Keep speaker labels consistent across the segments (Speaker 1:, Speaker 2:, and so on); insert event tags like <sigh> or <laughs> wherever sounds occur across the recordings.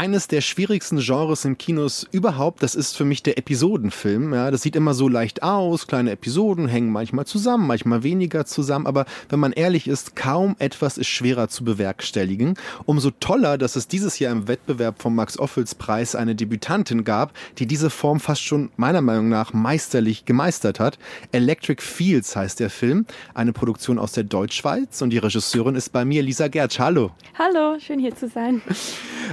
Speaker 1: eines der schwierigsten Genres in Kinos überhaupt, das ist für mich der Episodenfilm. Ja, das sieht immer so leicht aus, kleine Episoden hängen manchmal zusammen, manchmal weniger zusammen, aber wenn man ehrlich ist, kaum etwas ist schwerer zu bewerkstelligen. Umso toller, dass es dieses Jahr im Wettbewerb vom Max-Ophüls-Preis eine Debütantin gab, die diese Form fast schon meiner Meinung nach meisterlich gemeistert hat. Electric Fields heißt der Film, eine Produktion aus der Deutschschweiz und die Regisseurin ist bei mir Lisa Gertsch. Hallo.
Speaker 2: Hallo, schön hier zu sein.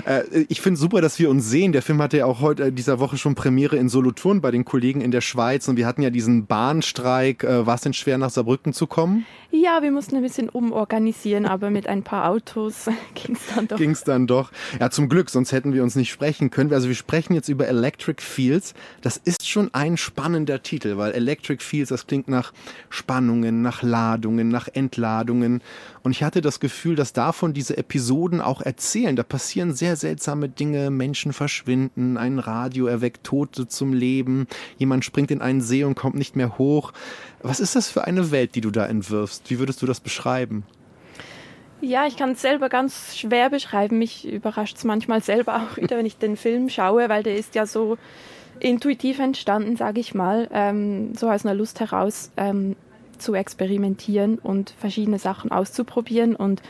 Speaker 1: Äh, ich finde super, dass wir uns sehen. Der Film hatte ja auch heute äh, dieser Woche schon Premiere in Solothurn bei den Kollegen in der Schweiz und wir hatten ja diesen Bahnstreik. Äh, war es denn schwer, nach Saarbrücken zu kommen?
Speaker 2: Ja, wir mussten ein bisschen umorganisieren, aber mit ein paar Autos <laughs> ging es dann doch.
Speaker 1: Ging es dann doch. Ja, zum Glück, sonst hätten wir uns nicht sprechen können. Also wir sprechen jetzt über Electric Fields. Das ist schon ein spannender Titel, weil Electric Fields, das klingt nach Spannungen, nach Ladungen, nach Entladungen. Und ich hatte das Gefühl, dass davon diese Episoden auch erzählen. Da passieren sehr seltsame Dinge. Menschen verschwinden, ein Radio erweckt Tote zum Leben, jemand springt in einen See und kommt nicht mehr hoch. Was ist das für eine Welt, die du da entwirfst? Wie würdest du das beschreiben?
Speaker 2: Ja, ich kann es selber ganz schwer beschreiben. Mich überrascht es manchmal selber auch wieder, wenn ich den Film schaue, weil der ist ja so intuitiv entstanden, sage ich mal, ähm, so aus einer Lust heraus ähm, zu experimentieren und verschiedene Sachen auszuprobieren. Und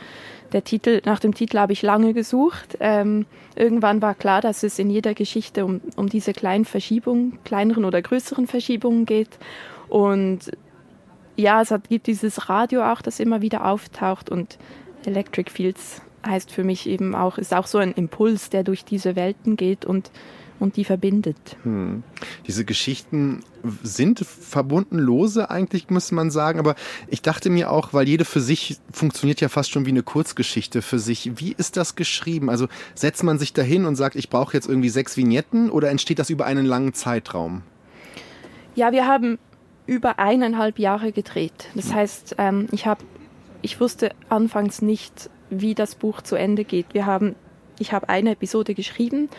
Speaker 2: der Titel, nach dem Titel habe ich lange gesucht. Ähm, irgendwann war klar, dass es in jeder Geschichte um, um diese kleinen Verschiebungen, kleineren oder größeren Verschiebungen geht. Und ja, es hat, gibt dieses Radio auch, das immer wieder auftaucht und Electric Fields heißt für mich eben auch, ist auch so ein Impuls, der durch diese Welten geht und, und die verbindet. Hm.
Speaker 1: Diese Geschichten sind verbunden lose eigentlich, muss man sagen, aber ich dachte mir auch, weil jede für sich funktioniert ja fast schon wie eine Kurzgeschichte für sich. Wie ist das geschrieben? Also setzt man sich dahin und sagt, ich brauche jetzt irgendwie sechs Vignetten oder entsteht das über einen langen Zeitraum?
Speaker 2: Ja, wir haben über eineinhalb Jahre gedreht. Das heißt, ähm, ich habe, ich wusste anfangs nicht, wie das Buch zu Ende geht. Wir haben, ich habe eine Episode geschrieben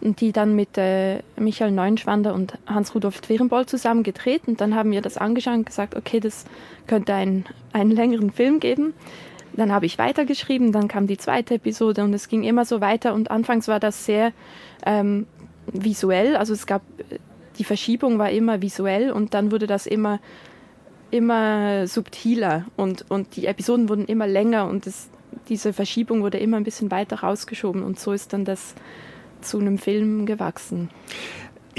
Speaker 2: die dann mit äh, Michael Neuenschwander und Hans-Rudolf Twerenboll zusammen gedreht. Und dann haben wir das angeschaut und gesagt, okay, das könnte ein, einen längeren Film geben. Dann habe ich weitergeschrieben, dann kam die zweite Episode und es ging immer so weiter. Und anfangs war das sehr ähm, visuell. Also es gab die Verschiebung war immer visuell und dann wurde das immer, immer subtiler und, und die Episoden wurden immer länger und das, diese Verschiebung wurde immer ein bisschen weiter rausgeschoben und so ist dann das zu einem Film gewachsen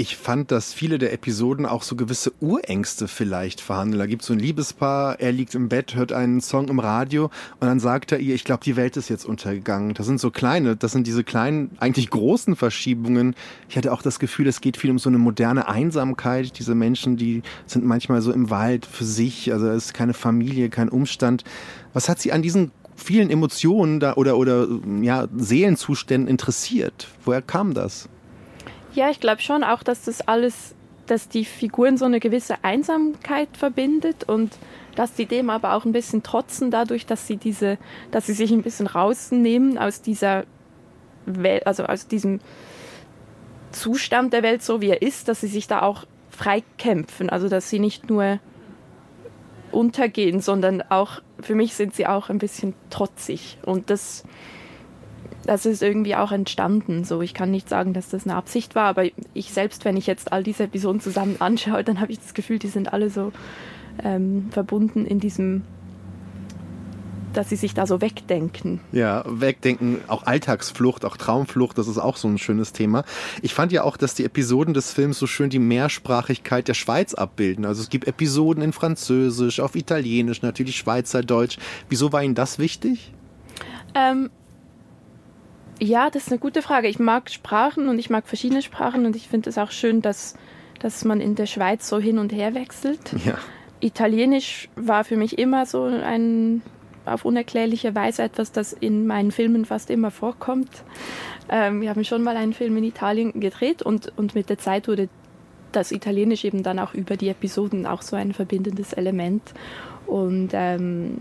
Speaker 1: ich fand, dass viele der Episoden auch so gewisse Urängste vielleicht verhandeln. Da gibt es so ein Liebespaar, er liegt im Bett, hört einen Song im Radio und dann sagt er ihr, ich glaube, die Welt ist jetzt untergegangen. Das sind so kleine, das sind diese kleinen, eigentlich großen Verschiebungen. Ich hatte auch das Gefühl, es geht viel um so eine moderne Einsamkeit. Diese Menschen, die sind manchmal so im Wald für sich, also es ist keine Familie, kein Umstand. Was hat sie an diesen vielen Emotionen da oder, oder ja, Seelenzuständen interessiert? Woher kam das?
Speaker 2: Ja, ich glaube schon auch, dass das alles, dass die Figuren so eine gewisse Einsamkeit verbindet und dass sie dem aber auch ein bisschen trotzen dadurch, dass sie diese, dass sie sich ein bisschen rausnehmen aus dieser Welt, also aus diesem Zustand der Welt, so wie er ist, dass sie sich da auch frei kämpfen. Also dass sie nicht nur untergehen, sondern auch, für mich sind sie auch ein bisschen trotzig. Und das das ist irgendwie auch entstanden. So, ich kann nicht sagen, dass das eine Absicht war, aber ich selbst, wenn ich jetzt all diese Episoden zusammen anschaue, dann habe ich das Gefühl, die sind alle so ähm, verbunden in diesem dass sie sich da so wegdenken.
Speaker 1: Ja, wegdenken, auch Alltagsflucht, auch Traumflucht, das ist auch so ein schönes Thema. Ich fand ja auch, dass die Episoden des Films so schön die Mehrsprachigkeit der Schweiz abbilden. Also es gibt Episoden in Französisch, auf Italienisch, natürlich Schweizerdeutsch. Wieso war Ihnen das wichtig?
Speaker 2: Ähm, ja, das ist eine gute Frage. Ich mag Sprachen und ich mag verschiedene Sprachen und ich finde es auch schön, dass, dass man in der Schweiz so hin und her wechselt. Ja. Italienisch war für mich immer so ein auf unerklärliche Weise etwas, das in meinen Filmen fast immer vorkommt. Ähm, wir haben schon mal einen Film in Italien gedreht und, und mit der Zeit wurde das Italienisch eben dann auch über die Episoden auch so ein verbindendes Element. Und ähm,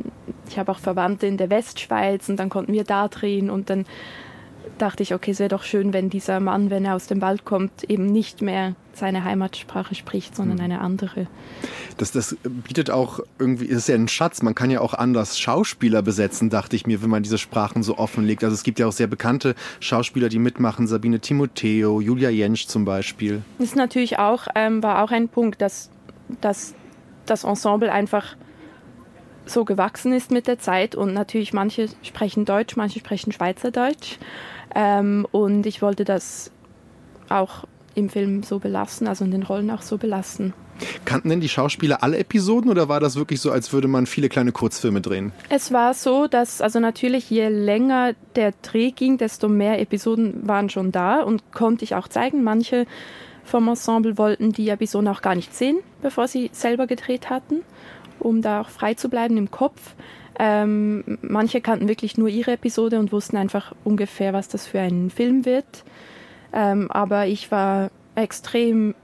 Speaker 2: ich habe auch Verwandte in der Westschweiz und dann konnten wir da drehen und dann dachte ich, okay, es wäre doch schön, wenn dieser Mann, wenn er aus dem Wald kommt, eben nicht mehr seine Heimatsprache spricht, sondern mhm. eine andere.
Speaker 1: Das, das bietet auch irgendwie, ist ja ein Schatz. Man kann ja auch anders Schauspieler besetzen, dachte ich mir, wenn man diese Sprachen so offenlegt. Also es gibt ja auch sehr bekannte Schauspieler, die mitmachen. Sabine Timoteo, Julia Jentsch zum Beispiel.
Speaker 2: Das ist natürlich auch, ähm, war auch ein Punkt, dass, dass das Ensemble einfach so gewachsen ist mit der Zeit und natürlich manche sprechen Deutsch, manche sprechen Schweizerdeutsch. Ähm, und ich wollte das auch im Film so belassen, also in den Rollen auch so belassen.
Speaker 1: Kannten denn die Schauspieler alle Episoden oder war das wirklich so, als würde man viele kleine Kurzfilme drehen?
Speaker 2: Es war so, dass also natürlich je länger der Dreh ging, desto mehr Episoden waren schon da und konnte ich auch zeigen. Manche vom Ensemble wollten die Episoden auch gar nicht sehen, bevor sie selber gedreht hatten, um da auch frei zu bleiben im Kopf. Ähm, manche kannten wirklich nur ihre Episode und wussten einfach ungefähr, was das für ein Film wird. Ähm, aber ich war extrem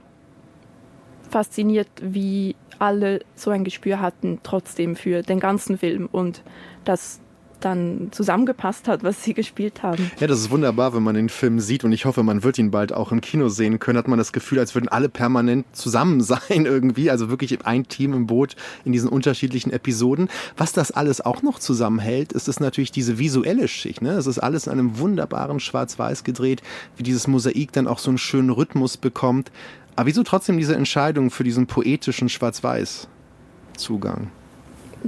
Speaker 2: fasziniert, wie alle so ein Gespür hatten, trotzdem für den ganzen Film und das dann zusammengepasst hat, was sie gespielt haben.
Speaker 1: Ja, das ist wunderbar, wenn man den Film sieht und ich hoffe, man wird ihn bald auch im Kino sehen können. Hat man das Gefühl, als würden alle permanent zusammen <laughs> sein irgendwie, also wirklich ein Team im Boot in diesen unterschiedlichen Episoden. Was das alles auch noch zusammenhält, ist es natürlich diese visuelle Schicht. Ne? Es ist alles in einem wunderbaren Schwarz-Weiß gedreht, wie dieses Mosaik dann auch so einen schönen Rhythmus bekommt. Aber wieso trotzdem diese Entscheidung für diesen poetischen Schwarz-Weiß-Zugang?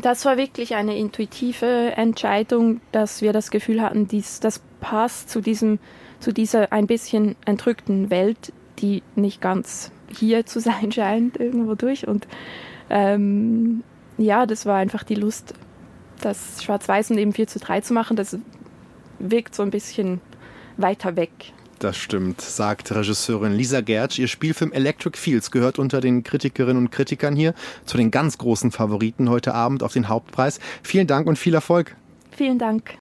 Speaker 2: Das war wirklich eine intuitive Entscheidung, dass wir das Gefühl hatten, dies, das passt zu, diesem, zu dieser ein bisschen entrückten Welt, die nicht ganz hier zu <laughs> sein scheint, irgendwo durch. Und ähm, ja, das war einfach die Lust, das Schwarz-Weiß und eben 4 zu 3 zu machen. Das wirkt so ein bisschen weiter weg
Speaker 1: das stimmt, sagt Regisseurin Lisa Gertsch. Ihr Spielfilm Electric Fields gehört unter den Kritikerinnen und Kritikern hier zu den ganz großen Favoriten heute Abend auf den Hauptpreis. Vielen Dank und viel Erfolg.
Speaker 2: Vielen Dank.